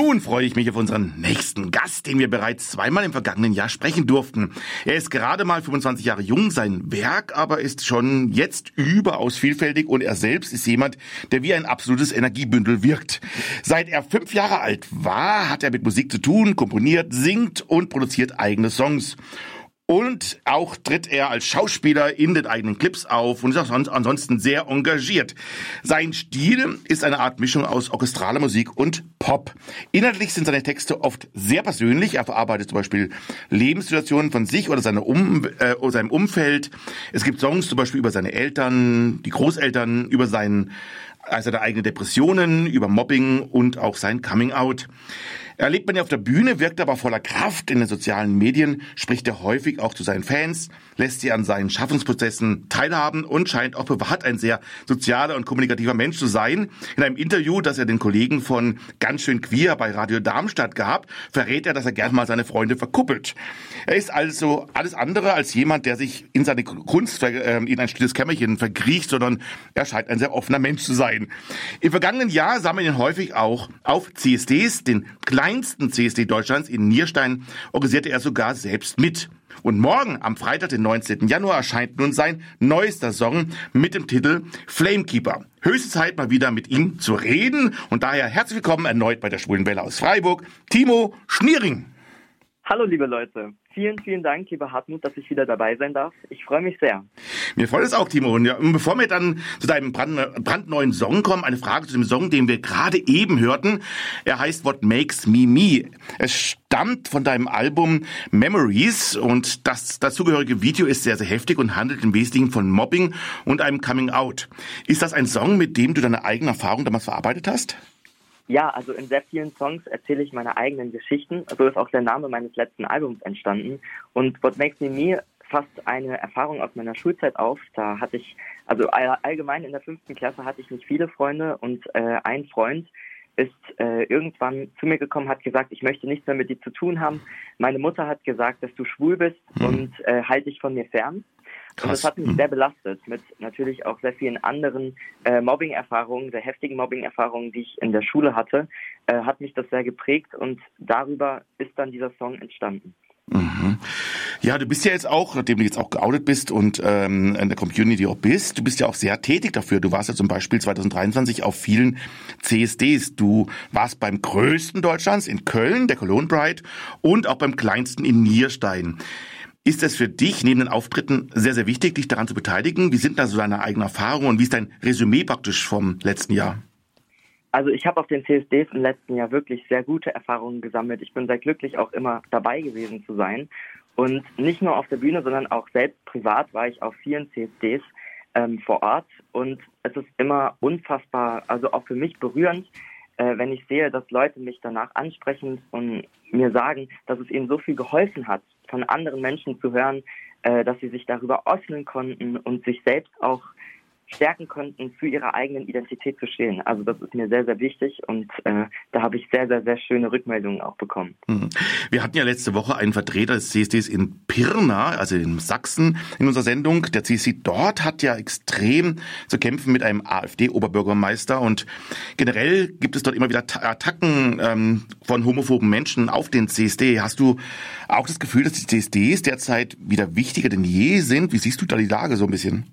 Nun freue ich mich auf unseren nächsten Gast, den wir bereits zweimal im vergangenen Jahr sprechen durften. Er ist gerade mal 25 Jahre jung, sein Werk aber ist schon jetzt überaus vielfältig und er selbst ist jemand, der wie ein absolutes Energiebündel wirkt. Seit er fünf Jahre alt war, hat er mit Musik zu tun, komponiert, singt und produziert eigene Songs. Und auch tritt er als Schauspieler in den eigenen Clips auf und ist auch ansonsten sehr engagiert. Sein Stil ist eine Art Mischung aus orchestraler Musik und Pop. Inhaltlich sind seine Texte oft sehr persönlich. Er verarbeitet zum Beispiel Lebenssituationen von sich oder seine um, äh, seinem Umfeld. Es gibt Songs zum Beispiel über seine Eltern, die Großeltern, über seinen, also seine eigenen Depressionen, über Mobbing und auch sein Coming Out. Erlebt man ja auf der Bühne, wirkt aber voller Kraft in den sozialen Medien, spricht er häufig auch zu seinen Fans, lässt sie an seinen Schaffensprozessen teilhaben und scheint auch privat ein sehr sozialer und kommunikativer Mensch zu sein. In einem Interview, das er den Kollegen von Ganz schön queer bei Radio Darmstadt gab, verrät er, dass er gern mal seine Freunde verkuppelt. Er ist also alles andere als jemand, der sich in seine Kunst äh, in ein stilles Kämmerchen verkriecht, sondern er scheint ein sehr offener Mensch zu sein. Im vergangenen Jahr sah man ihn häufig auch auf CSDs, den kleinen kleinsten CSD Deutschlands in Nierstein organisierte er sogar selbst mit. Und morgen, am Freitag, den 19. Januar, erscheint nun sein neuester Song mit dem Titel Flamekeeper. Höchste Zeit, mal wieder mit ihm zu reden. Und daher herzlich willkommen erneut bei der Schwulen Welle aus Freiburg, Timo Schniering. Hallo, liebe Leute. Vielen, vielen Dank, lieber Hartmut, dass ich wieder dabei sein darf. Ich freue mich sehr. Mir freut es auch, Timo. Und bevor wir dann zu deinem brand, brandneuen Song kommen, eine Frage zu dem Song, den wir gerade eben hörten. Er heißt What Makes Me Me. Es stammt von deinem Album Memories und das dazugehörige Video ist sehr, sehr heftig und handelt im Wesentlichen von Mobbing und einem Coming Out. Ist das ein Song, mit dem du deine eigene Erfahrung damals verarbeitet hast? Ja, also in sehr vielen Songs erzähle ich meine eigenen Geschichten. So ist auch der Name meines letzten Albums entstanden. Und What Makes Me Me fasst eine Erfahrung aus meiner Schulzeit auf. Da hatte ich, also allgemein in der fünften Klasse hatte ich nicht viele Freunde und äh, ein Freund ist äh, irgendwann zu mir gekommen, hat gesagt, ich möchte nichts mehr mit dir zu tun haben. Meine Mutter hat gesagt, dass du schwul bist mhm. und äh, halte dich von mir fern. Krass. Und das hat mich mhm. sehr belastet, mit natürlich auch sehr vielen anderen äh, Mobbing-Erfahrungen, sehr heftigen Mobbing-Erfahrungen, die ich in der Schule hatte, äh, hat mich das sehr geprägt und darüber ist dann dieser Song entstanden. Mhm. Ja, du bist ja jetzt auch, nachdem du jetzt auch geoutet bist und ähm, in der Community auch bist, du bist ja auch sehr tätig dafür. Du warst ja zum Beispiel 2023 auf vielen CSDs. Du warst beim größten Deutschlands in Köln, der Cologne Bride, und auch beim kleinsten in Nierstein. Ist es für dich neben den Auftritten sehr, sehr wichtig, dich daran zu beteiligen? Wie sind da so deine eigenen Erfahrungen und wie ist dein Resümee praktisch vom letzten Jahr? Also ich habe auf den CSDs im letzten Jahr wirklich sehr gute Erfahrungen gesammelt. Ich bin sehr glücklich, auch immer dabei gewesen zu sein. Und nicht nur auf der Bühne, sondern auch selbst privat war ich auf vielen CSDs ähm, vor Ort. Und es ist immer unfassbar, also auch für mich berührend, äh, wenn ich sehe, dass Leute mich danach ansprechen und mir sagen, dass es ihnen so viel geholfen hat, von anderen Menschen zu hören, äh, dass sie sich darüber öffnen konnten und sich selbst auch stärken konnten, für ihre eigenen Identität zu stehen. Also das ist mir sehr, sehr wichtig und äh, da habe ich sehr, sehr, sehr schöne Rückmeldungen auch bekommen. Mhm. Wir hatten ja letzte Woche einen Vertreter des CSDs in Pirna, also in Sachsen, in unserer Sendung. Der CSD dort hat ja extrem zu kämpfen mit einem AfD-Oberbürgermeister und generell gibt es dort immer wieder Attacken ähm, von homophoben Menschen auf den CSD. Hast du auch das Gefühl, dass die CSDs derzeit wieder wichtiger denn je sind? Wie siehst du da die Lage so ein bisschen?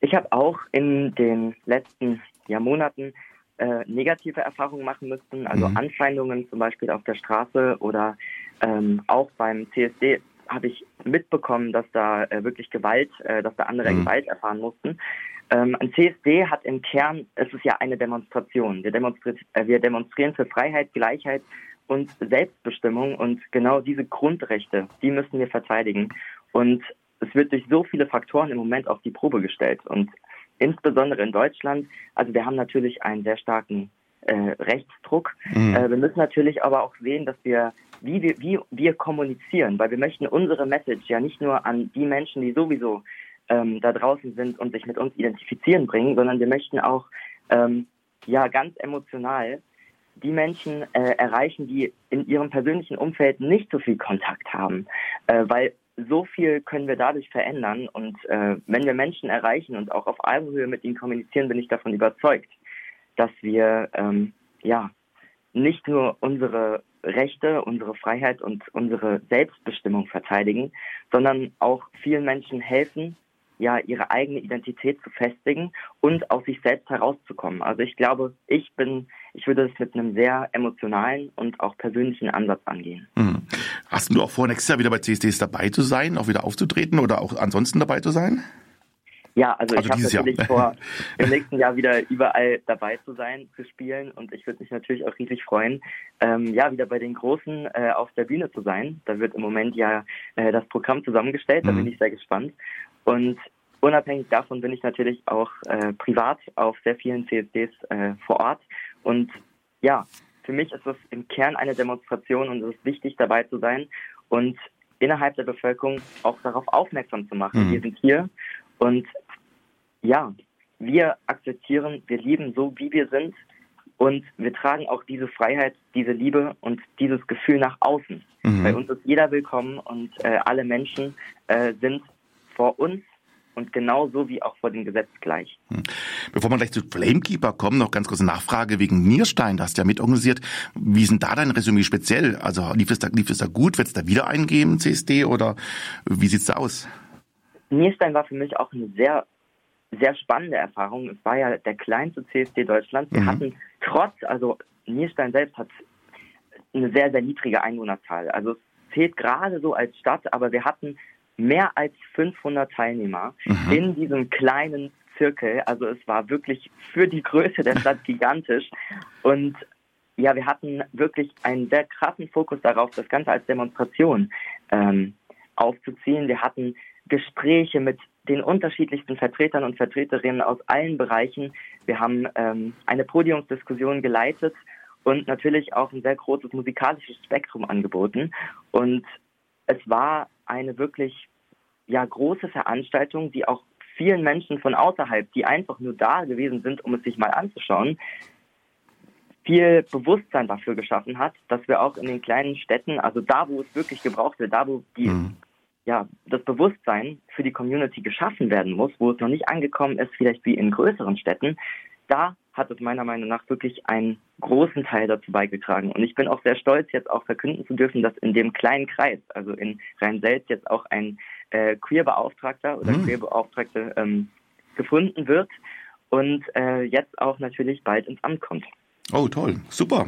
Ich habe auch in den letzten ja, Monaten äh, negative Erfahrungen machen müssen, also mhm. Anfeindungen zum Beispiel auf der Straße oder ähm, auch beim CSD habe ich mitbekommen, dass da äh, wirklich Gewalt, äh, dass da andere mhm. Gewalt erfahren mussten. Ähm, ein CSD hat im Kern, es ist ja eine Demonstration. Wir, demonstri äh, wir demonstrieren für Freiheit, Gleichheit und Selbstbestimmung und genau diese Grundrechte, die müssen wir verteidigen. Und es wird durch so viele Faktoren im Moment auf die Probe gestellt. Und insbesondere in Deutschland, also wir haben natürlich einen sehr starken äh, Rechtsdruck. Mhm. Äh, wir müssen natürlich aber auch sehen, dass wir wie, wir, wie wir kommunizieren, weil wir möchten unsere Message ja nicht nur an die Menschen, die sowieso ähm, da draußen sind und sich mit uns identifizieren bringen, sondern wir möchten auch ähm, ja ganz emotional die Menschen äh, erreichen, die in ihrem persönlichen Umfeld nicht so viel Kontakt haben, äh, weil so viel können wir dadurch verändern. Und äh, wenn wir Menschen erreichen und auch auf Augenhöhe mit ihnen kommunizieren, bin ich davon überzeugt, dass wir ähm, ja nicht nur unsere Rechte, unsere Freiheit und unsere Selbstbestimmung verteidigen, sondern auch vielen Menschen helfen, ja, ihre eigene Identität zu festigen und aus sich selbst herauszukommen. Also ich glaube, ich bin, ich würde es mit einem sehr emotionalen und auch persönlichen Ansatz angehen. Hm. Hast du auch vor, nächstes Jahr wieder bei CSDs dabei zu sein, auch wieder aufzutreten oder auch ansonsten dabei zu sein? Ja, also, also ich habe natürlich Jahr. vor, im nächsten Jahr wieder überall dabei zu sein, zu spielen und ich würde mich natürlich auch riesig freuen, ähm, ja, wieder bei den Großen äh, auf der Bühne zu sein. Da wird im Moment ja äh, das Programm zusammengestellt, da mhm. bin ich sehr gespannt. Und unabhängig davon bin ich natürlich auch äh, privat auf sehr vielen CSDs äh, vor Ort und ja, für mich ist es im Kern eine Demonstration und es ist wichtig dabei zu sein und innerhalb der Bevölkerung auch darauf aufmerksam zu machen. Mhm. Wir sind hier und ja, wir akzeptieren, wir lieben so, wie wir sind und wir tragen auch diese Freiheit, diese Liebe und dieses Gefühl nach außen. Mhm. Bei uns ist jeder willkommen und äh, alle Menschen äh, sind vor uns und genauso wie auch vor dem Gesetz gleich. Hm. Bevor wir gleich zu Flamekeeper kommen, noch ganz kurze Nachfrage wegen Nierstein, das hast du ja mitorganisiert. Wie sind da dein Resümee speziell? Also lief es da, lief es da gut? Wird es da wieder eingeben, CSD, oder wie sieht's da aus? Nierstein war für mich auch eine sehr sehr spannende Erfahrung. Es war ja der kleinste CSD Deutschlands. Wir mhm. hatten trotz, also Nierstein selbst hat eine sehr, sehr niedrige Einwohnerzahl. Also es zählt gerade so als Stadt, aber wir hatten mehr als 500 Teilnehmer mhm. in diesem kleinen Zirkel. Also es war wirklich für die Größe der Stadt gigantisch. Und ja, wir hatten wirklich einen sehr krassen Fokus darauf, das Ganze als Demonstration ähm, aufzuziehen. Wir hatten Gespräche mit den unterschiedlichsten Vertretern und Vertreterinnen aus allen Bereichen. Wir haben ähm, eine Podiumsdiskussion geleitet und natürlich auch ein sehr großes musikalisches Spektrum angeboten. Und es war eine wirklich ja große Veranstaltung, die auch vielen Menschen von außerhalb, die einfach nur da gewesen sind, um es sich mal anzuschauen, viel Bewusstsein dafür geschaffen hat, dass wir auch in den kleinen Städten, also da, wo es wirklich gebraucht wird, da, wo die mhm. ja, das Bewusstsein für die Community geschaffen werden muss, wo es noch nicht angekommen ist, vielleicht wie in größeren Städten, da hat es meiner Meinung nach wirklich einen großen Teil dazu beigetragen. Und ich bin auch sehr stolz, jetzt auch verkünden zu dürfen, dass in dem kleinen Kreis, also in Rhein-Selz, jetzt auch ein äh, Queer-Beauftragter oder mhm. Queer-Beauftragte ähm, gefunden wird und äh, jetzt auch natürlich bald ins Amt kommt. Oh, toll. Super.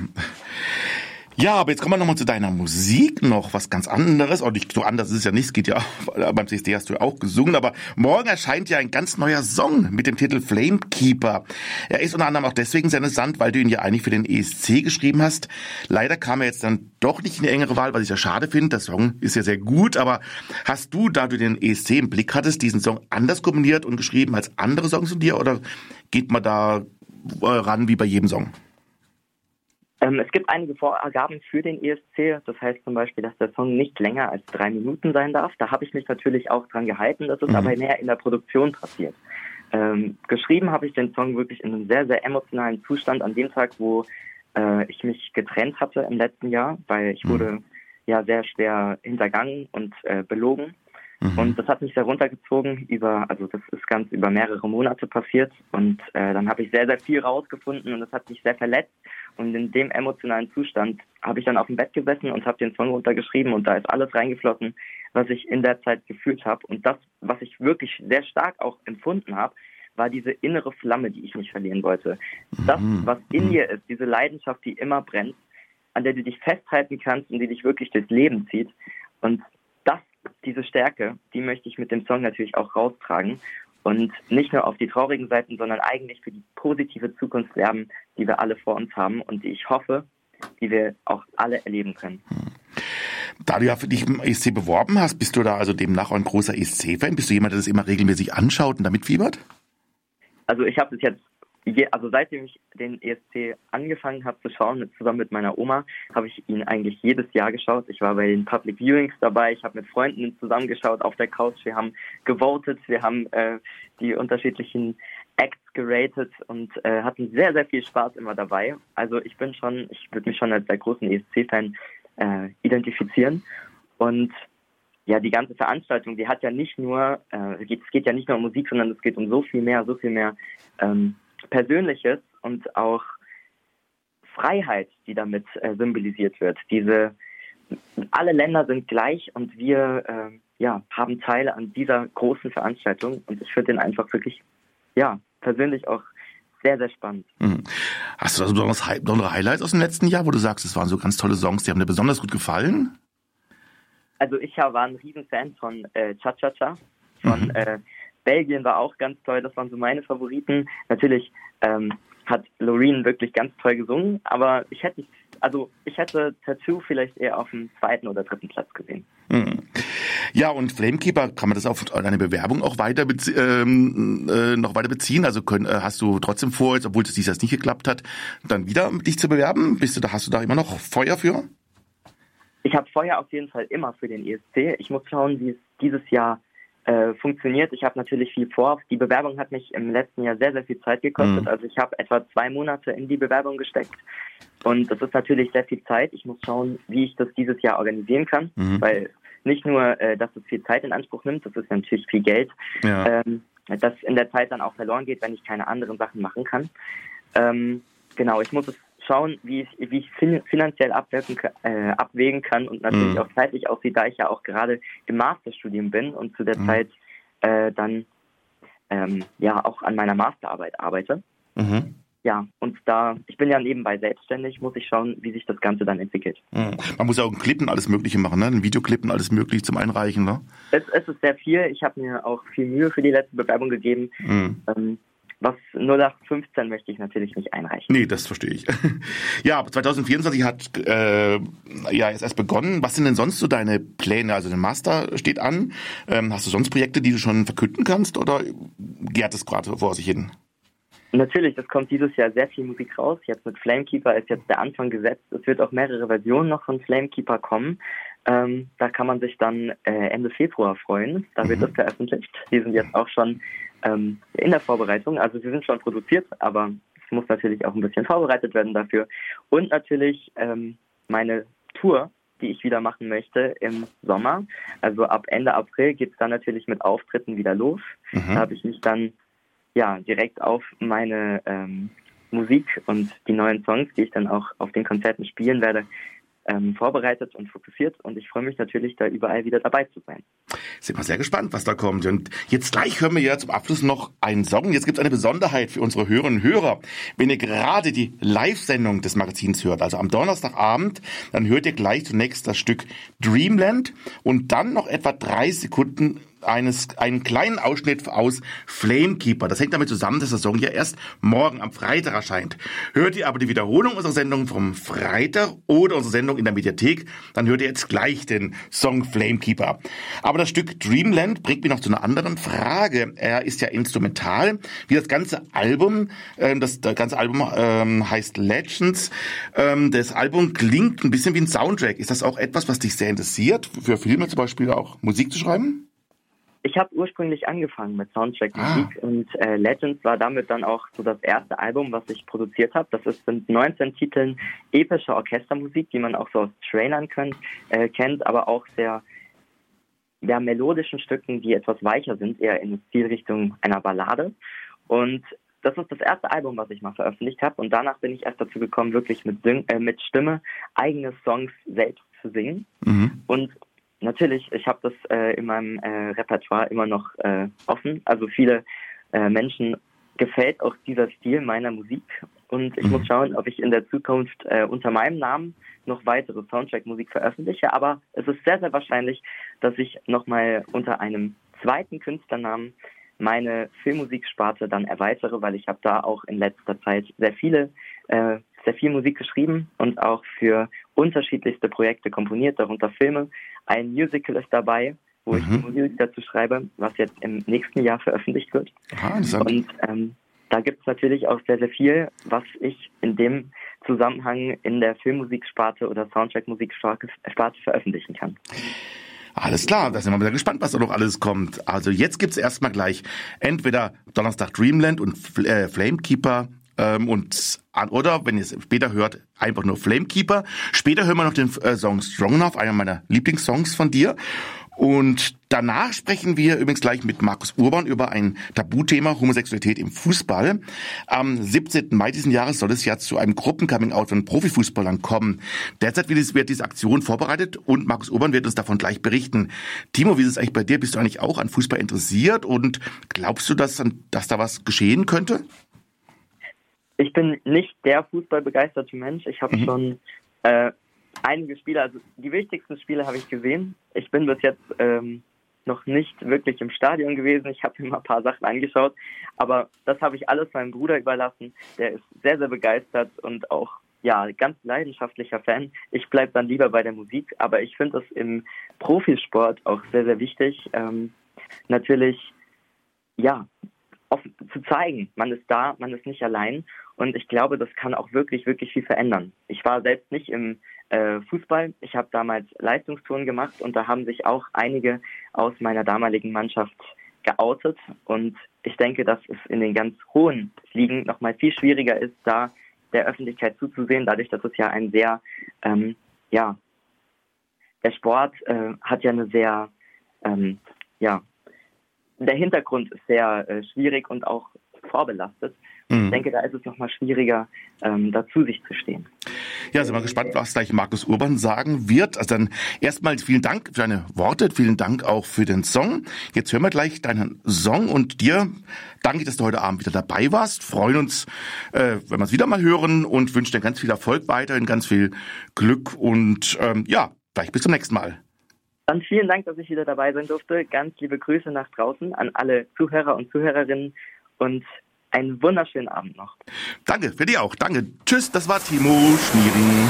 Ja, aber jetzt kommen wir nochmal zu deiner Musik noch, was ganz anderes. Und nicht so anders ist es ja nicht, es geht ja, beim CSD hast du ja auch gesungen, aber morgen erscheint ja ein ganz neuer Song mit dem Titel Flamekeeper. Er ist unter anderem auch deswegen sehr interessant, weil du ihn ja eigentlich für den ESC geschrieben hast. Leider kam er jetzt dann doch nicht in die engere Wahl, was ich ja schade finde. Der Song ist ja sehr gut, aber hast du, da du den ESC im Blick hattest, diesen Song anders kombiniert und geschrieben als andere Songs von dir oder geht man da ran wie bei jedem Song? Ähm, es gibt einige Vorgaben für den ESC. Das heißt zum Beispiel, dass der Song nicht länger als drei Minuten sein darf. Da habe ich mich natürlich auch dran gehalten. Das ist mhm. aber mehr in der Produktion passiert. Ähm, geschrieben habe ich den Song wirklich in einem sehr, sehr emotionalen Zustand an dem Tag, wo äh, ich mich getrennt hatte im letzten Jahr, weil ich mhm. wurde ja sehr schwer hintergangen und äh, belogen. Mhm. Und das hat mich sehr runtergezogen über, also das ist ganz über mehrere Monate passiert und äh, dann habe ich sehr, sehr viel rausgefunden und das hat mich sehr verletzt und in dem emotionalen Zustand habe ich dann auf dem Bett gesessen und habe den Song runtergeschrieben und da ist alles reingeflossen, was ich in der Zeit gefühlt habe und das, was ich wirklich sehr stark auch empfunden habe, war diese innere Flamme, die ich nicht verlieren wollte. Das, mhm. was in mhm. dir ist, diese Leidenschaft, die immer brennt, an der du dich festhalten kannst und die dich wirklich durchs Leben zieht. Und diese Stärke, die möchte ich mit dem Song natürlich auch raustragen und nicht nur auf die traurigen Seiten, sondern eigentlich für die positive Zukunft werben, die wir alle vor uns haben und die ich hoffe, die wir auch alle erleben können. Da du ja für dich im ESC beworben hast, bist du da also demnach auch ein großer ESC-Fan? Bist du jemand, der das immer regelmäßig anschaut und damit fiebert? Also ich habe es jetzt also seitdem ich den ESC angefangen habe zu schauen, zusammen mit meiner Oma, habe ich ihn eigentlich jedes Jahr geschaut. Ich war bei den Public Viewings dabei, ich habe mit Freunden zusammengeschaut auf der Couch, wir haben gewotet, wir haben äh, die unterschiedlichen Acts geratet und äh, hatten sehr, sehr viel Spaß immer dabei. Also ich bin schon, ich würde mich schon als der großen ESC-Fan äh, identifizieren. Und ja, die ganze Veranstaltung, die hat ja nicht nur, äh, es geht ja nicht nur um Musik, sondern es geht um so viel mehr, so viel mehr ähm, Persönliches und auch Freiheit, die damit äh, symbolisiert wird. Diese alle Länder sind gleich und wir äh, ja, haben Teile an dieser großen Veranstaltung und ich finde den einfach wirklich, ja, persönlich auch sehr, sehr spannend. Mhm. Hast du da so besondere Highlights aus dem letzten Jahr, wo du sagst, es waren so ganz tolle Songs, die haben dir besonders gut gefallen? Also ich war ein Riesenfan von äh, Cha Cha Cha, von mhm. äh, Belgien war auch ganz toll, das waren so meine Favoriten. Natürlich ähm, hat Loreen wirklich ganz toll gesungen, aber ich hätte also ich hätte Tattoo vielleicht eher auf dem zweiten oder dritten Platz gesehen. Mhm. Ja, und Flamekeeper, kann man das auf deine Bewerbung auch weiter ähm, äh, noch weiter beziehen? Also können, äh, hast du trotzdem vor, jetzt, obwohl es dieses nicht geklappt hat, dann wieder dich zu bewerben? Bist du da, hast du da immer noch Feuer für? Ich habe Feuer auf jeden Fall immer für den ESC. Ich muss schauen, wie es dieses Jahr äh, funktioniert. Ich habe natürlich viel vor. Die Bewerbung hat mich im letzten Jahr sehr, sehr viel Zeit gekostet. Mhm. Also ich habe etwa zwei Monate in die Bewerbung gesteckt. Und das ist natürlich sehr viel Zeit. Ich muss schauen, wie ich das dieses Jahr organisieren kann, mhm. weil nicht nur, äh, dass es viel Zeit in Anspruch nimmt, das ist natürlich viel Geld, ja. ähm, das in der Zeit dann auch verloren geht, wenn ich keine anderen Sachen machen kann. Ähm, genau, ich muss es schauen, wie ich, wie ich finanziell abwägen, äh, abwägen kann und natürlich mhm. auch zeitlich aussieht, da ich ja auch gerade im Masterstudium bin und zu der mhm. Zeit äh, dann ähm, ja auch an meiner Masterarbeit arbeite. Mhm ja, und da, ich bin ja nebenbei selbstständig, muss ich schauen, wie sich das Ganze dann entwickelt. Mhm. Man muss ja auch einen Clip und alles Mögliche machen, ne? Einen Videoclip und alles Mögliche zum Einreichen, ne? Es, es ist sehr viel. Ich habe mir auch viel Mühe für die letzte Bewerbung gegeben. Mhm. Ähm, was 0815 möchte ich natürlich nicht einreichen. Nee, das verstehe ich. ja, 2024 hat äh, ja jetzt erst begonnen. Was sind denn sonst so deine Pläne? Also der Master steht an. Ähm, hast du sonst Projekte, die du schon verkünden kannst oder gärt es gerade vor sich hin? Natürlich, es kommt dieses Jahr sehr viel Musik raus. Jetzt mit Flamekeeper ist jetzt der Anfang gesetzt. Es wird auch mehrere Versionen noch von Flamekeeper kommen. Ähm, da kann man sich dann äh, Ende Februar freuen. Da wird mhm. es veröffentlicht. Die sind jetzt auch schon ähm, in der Vorbereitung. Also sie sind schon produziert, aber es muss natürlich auch ein bisschen vorbereitet werden dafür. Und natürlich ähm, meine Tour, die ich wieder machen möchte im Sommer. Also ab Ende April geht es dann natürlich mit Auftritten wieder los. Mhm. Da habe ich mich dann ja direkt auf meine ähm, Musik und die neuen Songs, die ich dann auch auf den Konzerten spielen werde, ähm, vorbereitet und fokussiert und ich freue mich natürlich, da überall wieder dabei zu sein. Sind wir sehr gespannt, was da kommt. Und jetzt gleich hören wir ja zum Abschluss noch einen Song. Jetzt gibt es eine Besonderheit für unsere Hörerinnen und Hörer. Wenn ihr gerade die Live-Sendung des Magazins hört, also am Donnerstagabend, dann hört ihr gleich zunächst das Stück Dreamland und dann noch etwa drei Sekunden eines, einen kleinen Ausschnitt aus Flamekeeper. Das hängt damit zusammen, dass der Song ja erst morgen am Freitag erscheint. Hört ihr aber die Wiederholung unserer Sendung vom Freitag oder unsere Sendung in der Mediathek, dann hört ihr jetzt gleich den Song Flamekeeper. Aber das Stück Dreamland bringt mich noch zu einer anderen Frage. Er ist ja instrumental, wie das ganze Album. Ähm, das, das ganze Album ähm, heißt Legends. Ähm, das Album klingt ein bisschen wie ein Soundtrack. Ist das auch etwas, was dich sehr interessiert, für Filme zum Beispiel auch Musik zu schreiben? Ich habe ursprünglich angefangen mit Soundtrack-Musik ah. und äh, Legends war damit dann auch so das erste Album, was ich produziert habe. Das ist, sind 19 Titeln epischer Orchestermusik, die man auch so aus Trailern könnt, äh, kennt, aber auch sehr ja, melodischen Stücken, die etwas weicher sind, eher in Stilrichtung einer Ballade. Und das ist das erste Album, was ich mal veröffentlicht habe. Und danach bin ich erst dazu gekommen, wirklich mit, Sing äh, mit Stimme eigene Songs selbst zu singen. Mhm. Und Natürlich, ich habe das äh, in meinem äh, Repertoire immer noch äh, offen. Also viele äh, Menschen gefällt auch dieser Stil meiner Musik und ich mhm. muss schauen, ob ich in der Zukunft äh, unter meinem Namen noch weitere Soundtrack-Musik veröffentliche. Aber es ist sehr, sehr wahrscheinlich, dass ich nochmal unter einem zweiten Künstlernamen meine Filmmusiksparte dann erweitere, weil ich habe da auch in letzter Zeit sehr viele äh, sehr viel Musik geschrieben und auch für unterschiedlichste Projekte komponiert, darunter Filme. Ein Musical ist dabei, wo mhm. ich die Musik dazu schreibe, was jetzt im nächsten Jahr veröffentlicht wird. Ah, und ähm, da gibt es natürlich auch sehr, sehr viel, was ich in dem Zusammenhang in der Filmmusiksparte oder Soundtrack-Musiksparte veröffentlichen kann. Alles klar, da sind wir mal gespannt, was da noch alles kommt. Also jetzt gibt's erstmal gleich entweder Donnerstag Dreamland und äh, Flamekeeper ähm, und oder wenn ihr es später hört, einfach nur Flamekeeper. Später hören wir noch den äh, Song Strong Enough, einer meiner Lieblingssongs von dir. Und danach sprechen wir übrigens gleich mit Markus Urban über ein Tabuthema Homosexualität im Fußball. Am 17. Mai diesen Jahres soll es ja zu einem Gruppencoming-out von Profifußballern kommen. Derzeit wird diese Aktion vorbereitet und Markus Urban wird uns davon gleich berichten. Timo, wie ist es eigentlich bei dir? Bist du eigentlich auch an Fußball interessiert und glaubst du, dass, dass da was geschehen könnte? Ich bin nicht der fußballbegeisterte Mensch. Ich habe mhm. schon äh, einige Spiele, also die wichtigsten Spiele habe ich gesehen. Ich bin bis jetzt ähm, noch nicht wirklich im Stadion gewesen. Ich habe mir mal ein paar Sachen angeschaut, aber das habe ich alles meinem Bruder überlassen. Der ist sehr, sehr begeistert und auch ja ganz leidenschaftlicher Fan. Ich bleibe dann lieber bei der Musik, aber ich finde das im Profisport auch sehr, sehr wichtig. Ähm, natürlich, ja, offen, zu zeigen, man ist da, man ist nicht allein und ich glaube, das kann auch wirklich, wirklich viel verändern. Ich war selbst nicht im äh, Fußball. Ich habe damals Leistungstouren gemacht und da haben sich auch einige aus meiner damaligen Mannschaft geoutet. Und ich denke, dass es in den ganz hohen Ligen nochmal viel schwieriger ist, da der Öffentlichkeit zuzusehen, dadurch, dass es ja ein sehr, ähm, ja, der Sport äh, hat ja eine sehr, ähm, ja, der Hintergrund ist sehr äh, schwierig und auch vorbelastet. Mhm. Ich denke, da ist es nochmal schwieriger, ähm, dazu sich zu stehen. Ja, sind wir gespannt, was gleich Markus Urban sagen wird. Also dann erstmal vielen Dank für deine Worte, vielen Dank auch für den Song. Jetzt hören wir gleich deinen Song und dir danke, dass du heute Abend wieder dabei warst. Freuen uns, äh, wenn wir es wieder mal hören und wünschen dir ganz viel Erfolg weiterhin, ganz viel Glück und ähm, ja, gleich bis zum nächsten Mal. Dann vielen Dank, dass ich wieder dabei sein durfte. Ganz liebe Grüße nach draußen an alle Zuhörer und Zuhörerinnen und einen wunderschönen Abend noch. Danke, für dich auch. Danke. Tschüss, das war Timo Schmiering.